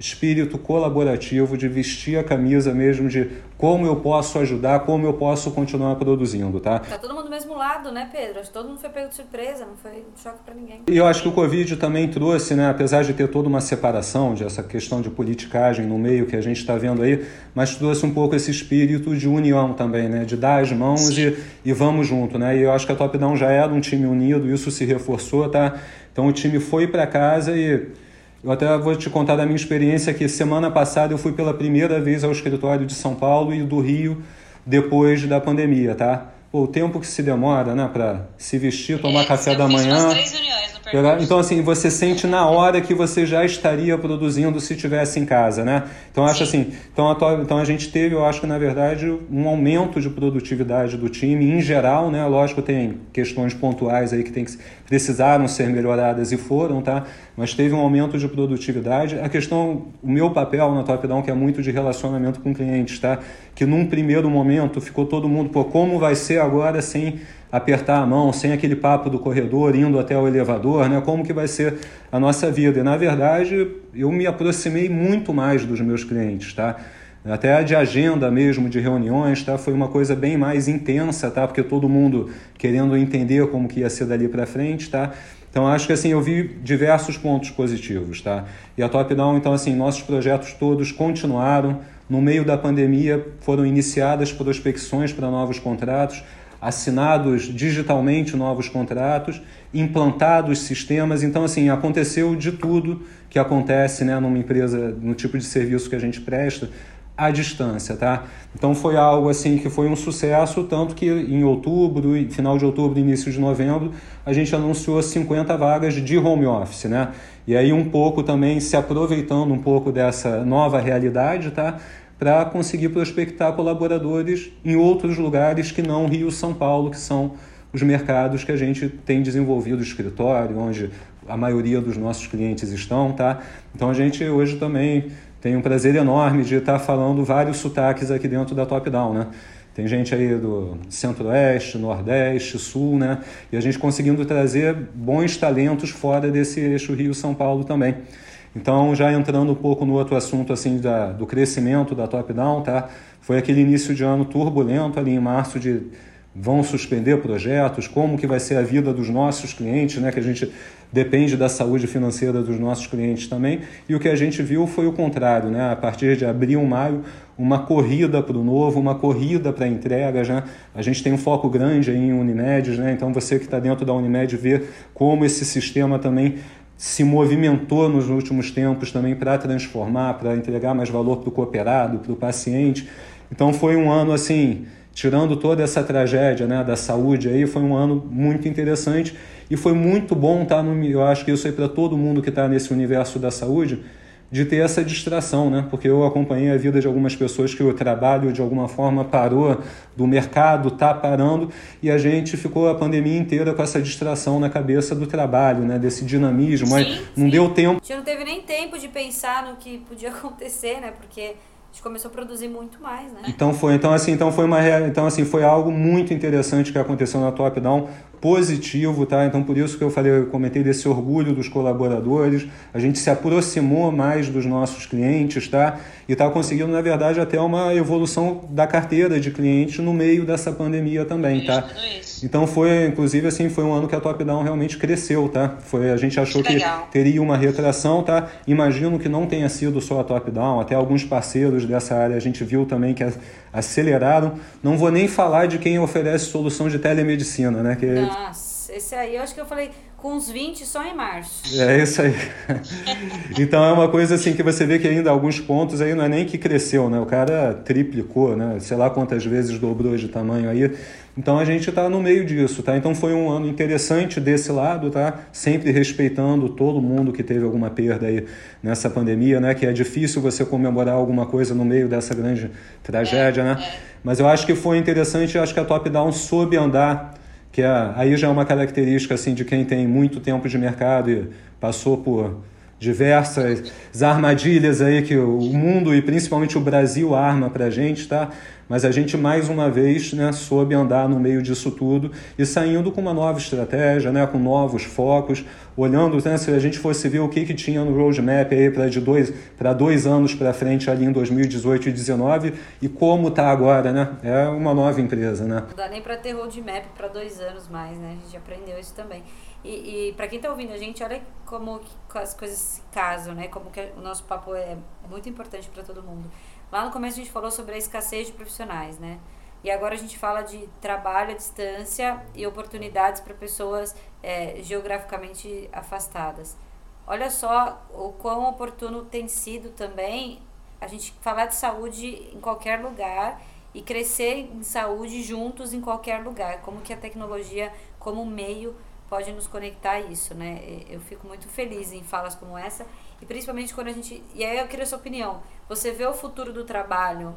Espírito colaborativo, de vestir a camisa mesmo, de como eu posso ajudar, como eu posso continuar produzindo, tá? Tá todo mundo do mesmo lado, né, Pedro? Todo mundo foi pego de surpresa, não foi choque para ninguém. E eu acho que o Covid também trouxe, né, apesar de ter toda uma separação, de essa questão de politicagem no meio que a gente está vendo aí, mas trouxe um pouco esse espírito de união também, né, de dar as mãos e, e vamos junto, né? E eu acho que a Top Down já era um time unido, isso se reforçou, tá? Então o time foi para casa e eu até vou te contar da minha experiência que semana passada eu fui pela primeira vez ao escritório de São Paulo e do Rio depois da pandemia, tá? Pô, o tempo que se demora, né, para se vestir, tomar é, café da manhã. Três então, assim, você sente na hora que você já estaria produzindo se estivesse em casa, né? Então, acho assim, então a, então a gente teve, eu acho que, na verdade, um aumento de produtividade do time em geral, né? Lógico, tem questões pontuais aí que, tem que precisaram ser melhoradas e foram, tá? Mas teve um aumento de produtividade. A questão, o meu papel na Top Down, que é muito de relacionamento com clientes, tá? Que num primeiro momento ficou todo mundo, pô, como vai ser agora sem apertar a mão, sem aquele papo do corredor, indo até o elevador, né? Como que vai ser a nossa vida? E na verdade, eu me aproximei muito mais dos meus clientes, tá? Até de agenda mesmo, de reuniões, tá? Foi uma coisa bem mais intensa, tá? Porque todo mundo querendo entender como que ia ser dali para frente, tá? Então acho que assim eu vi diversos pontos positivos, tá? E a Top Down, então assim, nossos projetos todos continuaram. No meio da pandemia foram iniciadas prospecções para novos contratos assinados digitalmente novos contratos, implantados sistemas. Então, assim, aconteceu de tudo que acontece né, numa empresa, no tipo de serviço que a gente presta, à distância, tá? Então foi algo assim que foi um sucesso, tanto que em outubro, final de outubro, início de novembro, a gente anunciou 50 vagas de home office, né? E aí um pouco também se aproveitando um pouco dessa nova realidade, tá? para conseguir prospectar colaboradores em outros lugares que não Rio São Paulo, que são os mercados que a gente tem desenvolvido escritório, onde a maioria dos nossos clientes estão, tá? Então a gente hoje também tenho um prazer enorme de estar falando vários sotaques aqui dentro da Top Down, né? Tem gente aí do Centro-Oeste, Nordeste, Sul, né? E a gente conseguindo trazer bons talentos fora desse eixo Rio-São Paulo também. Então, já entrando um pouco no outro assunto assim da, do crescimento da Top Down, tá? Foi aquele início de ano turbulento ali em março de vão suspender projetos, como que vai ser a vida dos nossos clientes, né, que a gente depende da saúde financeira dos nossos clientes também. E o que a gente viu foi o contrário, né? A partir de abril, maio, uma corrida para o novo, uma corrida para entregas, né? A gente tem um foco grande em Unimed, né? Então você que está dentro da Unimed vê como esse sistema também se movimentou nos últimos tempos também para transformar, para entregar mais valor para o cooperado, para o paciente. Então foi um ano assim tirando toda essa tragédia né, da saúde aí, foi um ano muito interessante e foi muito bom estar tá no. Eu acho que isso aí para todo mundo que está nesse universo da saúde, de ter essa distração, né? Porque eu acompanhei a vida de algumas pessoas que o trabalho de alguma forma parou, do mercado está parando e a gente ficou a pandemia inteira com essa distração na cabeça do trabalho, né? Desse dinamismo, sim, mas não sim. deu tempo. A gente não teve nem tempo de pensar no que podia acontecer, né? Porque a gente começou a produzir muito mais, né? Então foi, então assim, então foi uma então assim, foi algo muito interessante que aconteceu na Top Down, positivo, tá? Então por isso que eu falei, eu comentei desse orgulho dos colaboradores, a gente se aproximou mais dos nossos clientes, tá? E está conseguindo, na verdade, até uma evolução da carteira de clientes no meio dessa pandemia também, tá? Então foi, inclusive, assim, foi um ano que a Top Down realmente cresceu, tá? Foi, a gente achou que, que teria uma retração, tá? Imagino que não tenha sido só a Top Down, até alguns parceiros dessa área a gente viu também que aceleraram. Não vou nem falar de quem oferece solução de telemedicina, né? Que... Nossa, esse aí eu acho que eu falei com uns 20 só em março. É isso aí. então é uma coisa assim que você vê que ainda alguns pontos aí não é nem que cresceu, né? O cara triplicou, né? Sei lá quantas vezes dobrou de tamanho aí. Então a gente está no meio disso, tá? Então foi um ano interessante desse lado, tá? Sempre respeitando todo mundo que teve alguma perda aí nessa pandemia, né? Que é difícil você comemorar alguma coisa no meio dessa grande tragédia, né? É. Mas eu acho que foi interessante, eu acho que a Top Down soube andar que é, aí já é uma característica assim de quem tem muito tempo de mercado e passou por diversas armadilhas aí que o mundo e principalmente o Brasil arma para a gente, tá? Mas a gente mais uma vez né, soube andar no meio disso tudo e saindo com uma nova estratégia, né, com novos focos, olhando né, se a gente fosse ver o que, que tinha no roadmap aí para dois para dois anos para frente ali em 2018 e 2019 e como está agora, né? É uma nova empresa, né? Não dá nem para ter roadmap para dois anos mais, né? A gente aprendeu isso também. E, e para quem está ouvindo a gente, olha como as coisas se casam, né? Como que o nosso papo é muito importante para todo mundo. Lá no começo a gente falou sobre a escassez de profissionais, né? E agora a gente fala de trabalho à distância e oportunidades para pessoas é, geograficamente afastadas. Olha só o quão oportuno tem sido também a gente falar de saúde em qualquer lugar e crescer em saúde juntos em qualquer lugar. Como que a tecnologia, como meio, pode nos conectar a isso, né? Eu fico muito feliz em falas como essa e principalmente quando a gente. E aí eu queria a sua opinião. Você vê o futuro do trabalho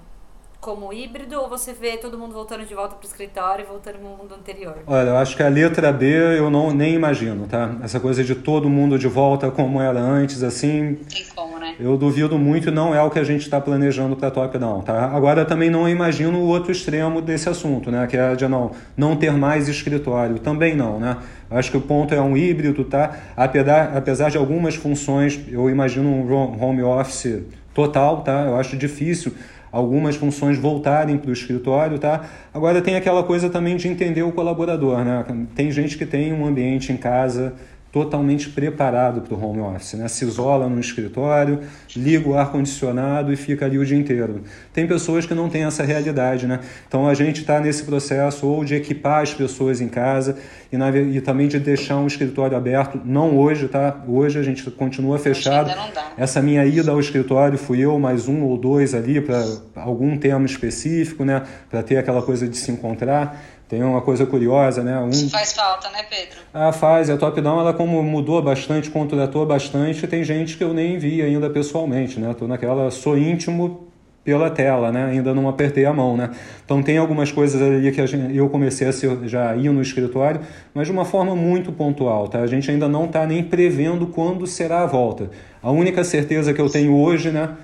como híbrido ou você vê todo mundo voltando de volta para o escritório e voltando no mundo anterior? Olha, eu acho que a letra B eu não nem imagino, tá? Essa coisa de todo mundo de volta como era antes, assim. Tem como, né? Eu duvido muito, não é o que a gente está planejando para top não, tá? Agora também não imagino o outro extremo desse assunto, né? Que é de não, não ter mais escritório, também não, né? Acho que o ponto é um híbrido, tá? Apesar, apesar de algumas funções, eu imagino um home office total, tá? Eu acho difícil algumas funções voltarem para o escritório, tá? Agora tem aquela coisa também de entender o colaborador, né? Tem gente que tem um ambiente em casa totalmente preparado para o home office, né? Se isola no escritório, liga o ar condicionado e fica ali o dia inteiro. Tem pessoas que não têm essa realidade, né? Então a gente está nesse processo ou de equipar as pessoas em casa e, na, e, também de deixar um escritório aberto. Não hoje, tá? Hoje a gente continua fechado. Essa minha ida ao escritório fui eu mais um ou dois ali para algum tema específico, né? Para ter aquela coisa de se encontrar. Tem uma coisa curiosa, né? Um... Isso faz falta, né, Pedro? Ah, faz. A Top Down, ela como mudou bastante, contratou bastante, tem gente que eu nem vi ainda pessoalmente, né? Tô naquela, sou íntimo pela tela, né? Ainda não apertei a mão, né? Então tem algumas coisas ali que gente, eu comecei a ser, já ir no escritório, mas de uma forma muito pontual, tá? A gente ainda não está nem prevendo quando será a volta. A única certeza que eu tenho hoje, né?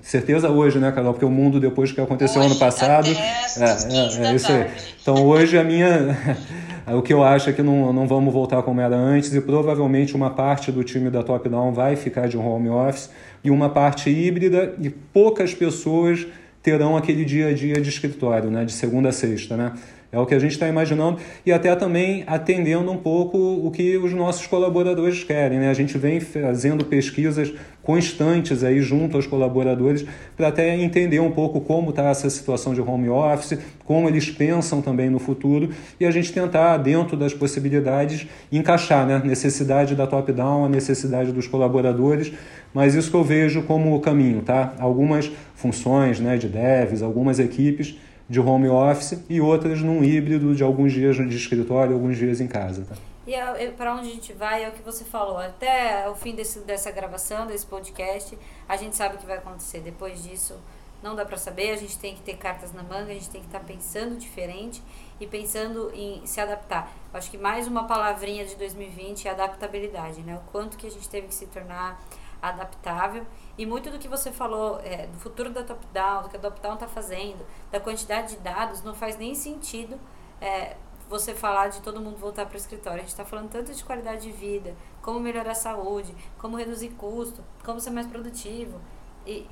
Certeza hoje, né, Carol? Porque o mundo, depois que aconteceu hoje, ano passado. É, é, é, isso aí. Então hoje a minha. o que eu acho é que não, não vamos voltar como era antes, e provavelmente uma parte do time da Top Down vai ficar de home office e uma parte híbrida, e poucas pessoas terão aquele dia a dia de escritório, né, de segunda a sexta, né? É o que a gente está imaginando e até também atendendo um pouco o que os nossos colaboradores querem. Né? A gente vem fazendo pesquisas constantes aí junto aos colaboradores para até entender um pouco como está essa situação de home office, como eles pensam também no futuro e a gente tentar, dentro das possibilidades, encaixar né? necessidade da top-down, a necessidade dos colaboradores, mas isso que eu vejo como o caminho. Tá? Algumas funções né, de devs, algumas equipes de home office e outras num híbrido de alguns dias de escritório, alguns dias em casa. Tá? E é, é para onde a gente vai é o que você falou. Até o fim desse, dessa gravação, desse podcast, a gente sabe o que vai acontecer. Depois disso, não dá para saber. A gente tem que ter cartas na manga, a gente tem que estar tá pensando diferente e pensando em se adaptar. Acho que mais uma palavrinha de 2020 é adaptabilidade, né? O quanto que a gente teve que se tornar adaptável e muito do que você falou é, do futuro da top-down, do que a top-down está fazendo, da quantidade de dados, não faz nem sentido é, você falar de todo mundo voltar para o escritório. A gente está falando tanto de qualidade de vida, como melhorar a saúde, como reduzir custo, como ser mais produtivo. E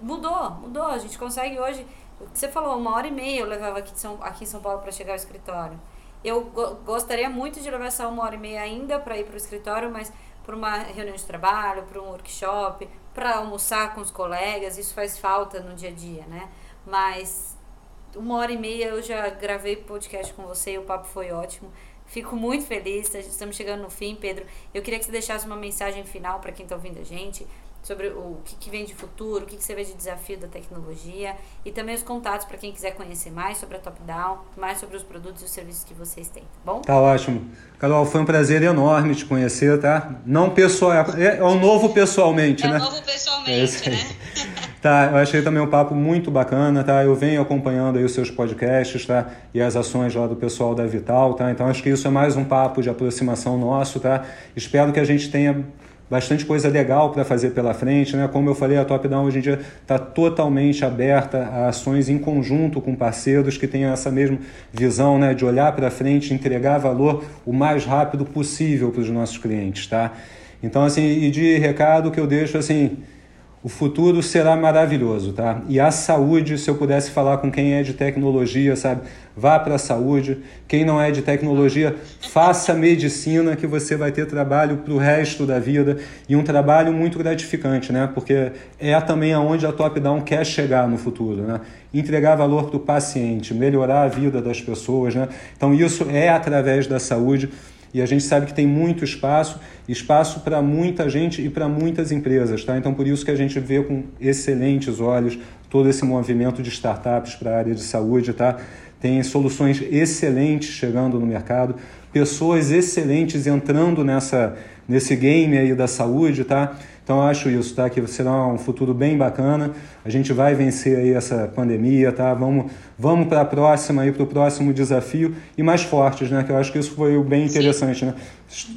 mudou, mudou. A gente consegue hoje. O que você falou, uma hora e meia eu levava aqui, São, aqui em São Paulo para chegar ao escritório. Eu go gostaria muito de levar essa uma hora e meia ainda para ir para o escritório, mas para uma reunião de trabalho, para um workshop, para almoçar com os colegas, isso faz falta no dia a dia, né? Mas uma hora e meia eu já gravei podcast com você e o papo foi ótimo. Fico muito feliz, estamos chegando no fim, Pedro. Eu queria que você deixasse uma mensagem final para quem está ouvindo a gente, sobre o que, que vem de futuro, o que, que você vê de desafio da tecnologia e também os contatos para quem quiser conhecer mais sobre a Top Down, mais sobre os produtos e os serviços que vocês têm, tá bom? Tá ótimo. Carol, foi um prazer enorme te conhecer, tá? Não pessoal, é, é o novo pessoalmente, é né? É o novo pessoalmente, é né? Tá, eu achei também um papo muito bacana, tá? Eu venho acompanhando aí os seus podcasts, tá? E as ações lá do pessoal da Vital, tá? Então acho que isso é mais um papo de aproximação nosso, tá? Espero que a gente tenha bastante coisa legal para fazer pela frente. Né? Como eu falei, a Top Down hoje em dia está totalmente aberta a ações em conjunto com parceiros que tenham essa mesma visão né? de olhar para frente, entregar valor o mais rápido possível para os nossos clientes. Tá? Então, assim, e de recado que eu deixo assim o futuro será maravilhoso, tá? E a saúde, se eu pudesse falar com quem é de tecnologia, sabe? Vá para a saúde. Quem não é de tecnologia, faça medicina que você vai ter trabalho para o resto da vida e um trabalho muito gratificante, né? Porque é também aonde a Top Down quer chegar no futuro, né? Entregar valor para o paciente, melhorar a vida das pessoas, né? Então isso é através da saúde e a gente sabe que tem muito espaço, espaço para muita gente e para muitas empresas, tá? Então por isso que a gente vê com excelentes olhos todo esse movimento de startups para a área de saúde, tá? Tem soluções excelentes chegando no mercado, pessoas excelentes entrando nessa nesse game aí da saúde, tá? Então eu acho isso, tá? Que será um futuro bem bacana. A gente vai vencer aí essa pandemia, tá? Vamos, vamos para a próxima aí, para o próximo desafio e mais fortes, né? Que eu acho que isso foi bem interessante, Sim. né?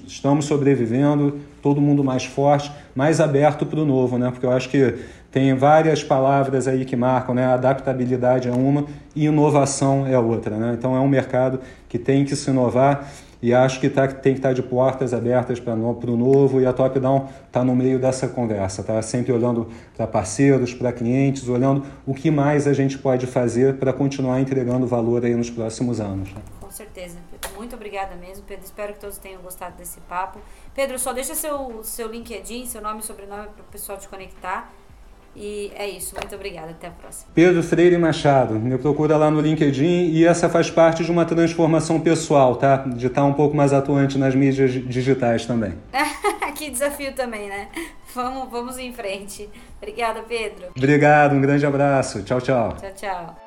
Estamos sobrevivendo, todo mundo mais forte, mais aberto para o novo, né? Porque eu acho que tem várias palavras aí que marcam, né? Adaptabilidade é uma e inovação é outra, né? Então é um mercado que tem que se inovar e acho que tá, tem que estar tá de portas abertas para o novo e a Top Down está no meio dessa conversa, tá? Sempre olhando para parceiros, para clientes, olhando o que mais a gente pode fazer para continuar entregando valor aí nos próximos anos. Né? Com certeza. Muito obrigada mesmo, Pedro. Espero que todos tenham gostado desse papo. Pedro, só deixa seu, seu LinkedIn, seu nome e sobrenome para o pessoal te conectar. E é isso. Muito obrigada. Até a próxima. Pedro Freire Machado. Me procura lá no LinkedIn e essa faz parte de uma transformação pessoal, tá? De estar um pouco mais atuante nas mídias digitais também. que desafio também, né? Vamos, vamos em frente. Obrigada, Pedro. Obrigado. Um grande abraço. Tchau, tchau. Tchau, tchau.